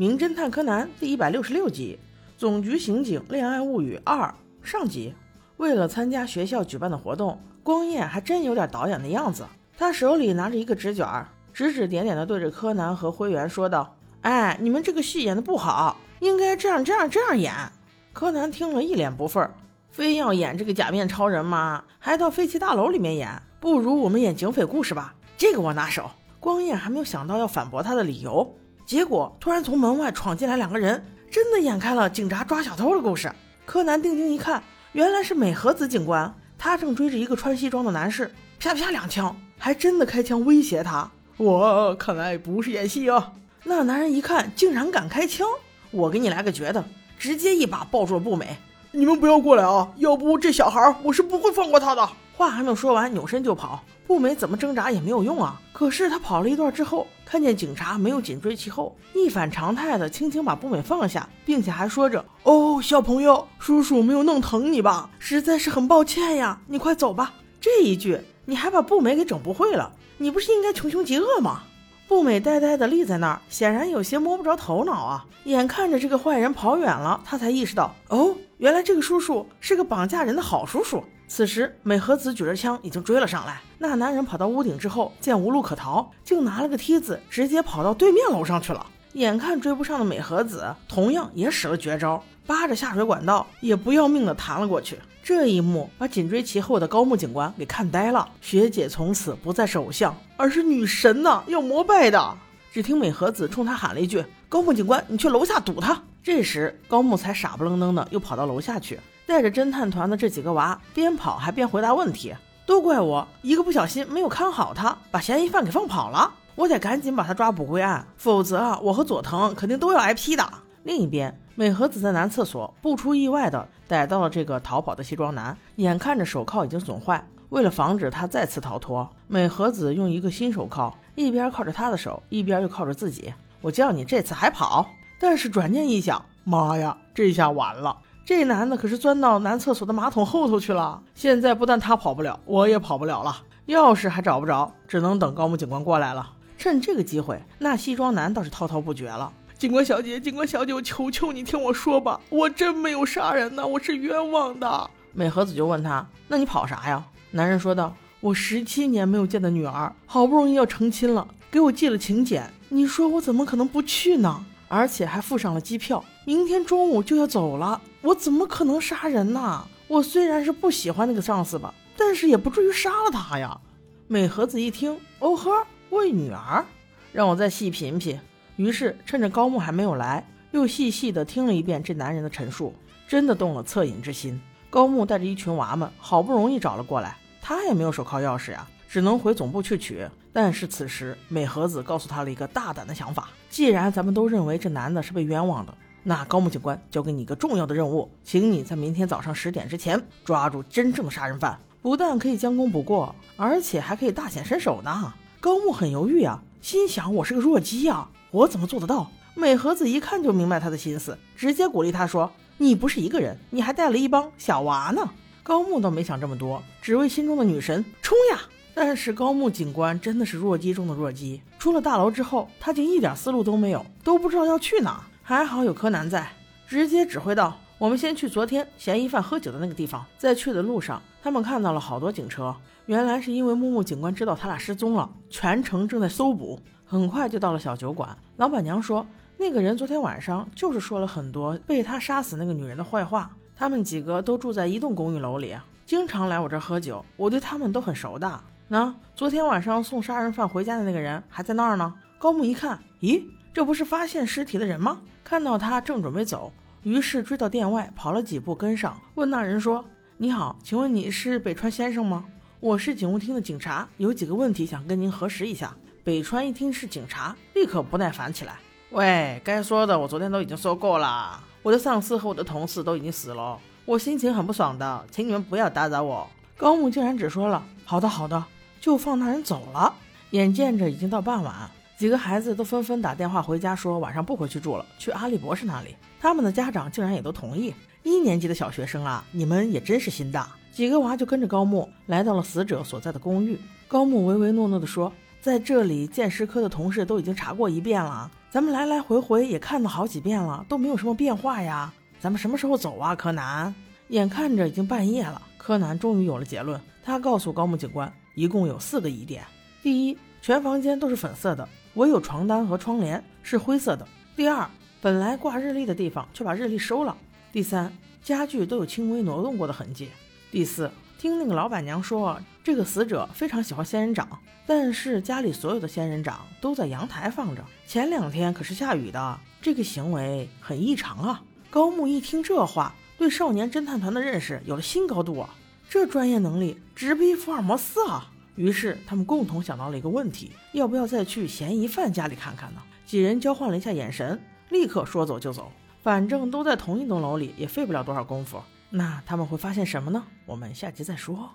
名侦探柯南》第一百六十六集《总局刑警恋爱物语二》上集。为了参加学校举办的活动，光彦还真有点导演的样子。他手里拿着一个纸卷，指指点点地对着柯南和灰原说道：“哎，你们这个戏演的不好，应该这样这样这样演。”柯南听了一脸不忿，非要演这个假面超人吗？还到废弃大楼里面演？不如我们演警匪故事吧，这个我拿手。光彦还没有想到要反驳他的理由，结果突然从门外闯进来两个人，真的演开了警察抓小偷的故事。柯南定睛一看，原来是美和子警官，他正追着一个穿西装的男士，啪啪两枪，还真的开枪威胁他。我看来不是演戏啊！那男人一看，竟然敢开枪，我给你来个绝的，直接一把抱住了步美。你们不要过来啊！要不这小孩我是不会放过他的。话还没有说完，扭身就跑。步美怎么挣扎也没有用啊！可是他跑了一段之后，看见警察没有紧追其后，一反常态的轻轻把步美放下，并且还说着：“哦，小朋友，叔叔没有弄疼你吧？实在是很抱歉呀，你快走吧。”这一句你还把步美给整不会了？你不是应该穷凶极恶吗？步美呆呆的立在那儿，显然有些摸不着头脑啊！眼看着这个坏人跑远了，他才意识到，哦，原来这个叔叔是个绑架人的好叔叔。此时，美和子举着枪已经追了上来。那男人跑到屋顶之后，见无路可逃，竟拿了个梯子，直接跑到对面楼上去了。眼看追不上的美和子，同样也使了绝招，扒着下水管道，也不要命的弹了过去。这一幕把紧追其后的高木警官给看呆了。学姐从此不再是偶像，而是女神呐，要膜拜的。只听美和子冲他喊了一句：“高木警官，你去楼下堵他。”这时，高木才傻不愣登的又跑到楼下去。带着侦探团的这几个娃边跑还边回答问题，都怪我一个不小心没有看好他，把嫌疑犯给放跑了。我得赶紧把他抓捕归案，否则啊，我和佐藤肯定都要挨批的。另一边，美和子在男厕所不出意外的逮到了这个逃跑的西装男，眼看着手铐已经损坏，为了防止他再次逃脱，美和子用一个新手铐一边靠着他的手，一边又靠着自己。我叫你这次还跑，但是转念一想，妈呀，这下完了。这男的可是钻到男厕所的马桶后头去了，现在不但他跑不了，我也跑不了了。钥匙还找不着，只能等高木警官过来了。趁这个机会，那西装男倒是滔滔不绝了。警官小姐，警官小姐，我求求你听我说吧，我真没有杀人呢，我是冤枉的。美和子就问他：“那你跑啥呀？”男人说道：“我十七年没有见的女儿，好不容易要成亲了，给我寄了请柬，你说我怎么可能不去呢？而且还附上了机票，明天中午就要走了。”我怎么可能杀人呢？我虽然是不喜欢那个上司吧，但是也不至于杀了他呀。美和子一听，哦呵，为女儿，让我再细品品。于是趁着高木还没有来，又细细的听了一遍这男人的陈述，真的动了恻隐之心。高木带着一群娃们，好不容易找了过来，他也没有手铐钥匙呀，只能回总部去取。但是此时美和子告诉他了一个大胆的想法：既然咱们都认为这男的是被冤枉的。那高木警官交给你一个重要的任务，请你在明天早上十点之前抓住真正的杀人犯，不但可以将功补过，而且还可以大显身手呢。高木很犹豫啊，心想我是个弱鸡呀，我怎么做得到？美和子一看就明白他的心思，直接鼓励他说：“你不是一个人，你还带了一帮小娃呢。”高木倒没想这么多，只为心中的女神冲呀！但是高木警官真的是弱鸡中的弱鸡，出了大楼之后，他竟一点思路都没有，都不知道要去哪。还好有柯南在，直接指挥道：“我们先去昨天嫌疑犯喝酒的那个地方。”在去的路上，他们看到了好多警车，原来是因为木木警官知道他俩失踪了，全程正在搜捕。很快就到了小酒馆，老板娘说，那个人昨天晚上就是说了很多被他杀死那个女人的坏话。他们几个都住在一栋公寓楼里，经常来我这喝酒，我对他们都很熟的。那昨天晚上送杀人犯回家的那个人还在那儿呢。高木一看，咦，这不是发现尸体的人吗？看到他正准备走，于是追到店外，跑了几步跟上，问那人说：“你好，请问你是北川先生吗？我是警务厅的警察，有几个问题想跟您核实一下。”北川一听是警察，立刻不耐烦起来：“喂，该说的我昨天都已经说过了，我的上司和我的同事都已经死了，我心情很不爽的，请你们不要打扰我。”高木竟然只说了：“好的，好的。”就放那人走了。眼见着已经到傍晚。几个孩子都纷纷打电话回家，说晚上不回去住了，去阿笠博士那里。他们的家长竟然也都同意。一年级的小学生啊，你们也真是心大。几个娃就跟着高木来到了死者所在的公寓。高木唯唯诺诺地说：“在这里，鉴尸科的同事都已经查过一遍了，咱们来来回回也看了好几遍了，都没有什么变化呀。咱们什么时候走啊，柯南？眼看着已经半夜了，柯南终于有了结论。他告诉高木警官，一共有四个疑点：第一，全房间都是粉色的，唯有床单和窗帘是灰色的；第二，本来挂日历的地方却把日历收了；第三，家具都有轻微挪动过的痕迹；第四，听那个老板娘说，这个死者非常喜欢仙人掌，但是家里所有的仙人掌都在阳台放着，前两天可是下雨的，这个行为很异常啊。高木一听这话，对少年侦探团的认识有了新高度啊！这专业能力直逼福尔摩斯啊！于是他们共同想到了一个问题：要不要再去嫌疑犯家里看看呢？几人交换了一下眼神，立刻说走就走。反正都在同一栋楼里，也费不了多少功夫。那他们会发现什么呢？我们下集再说。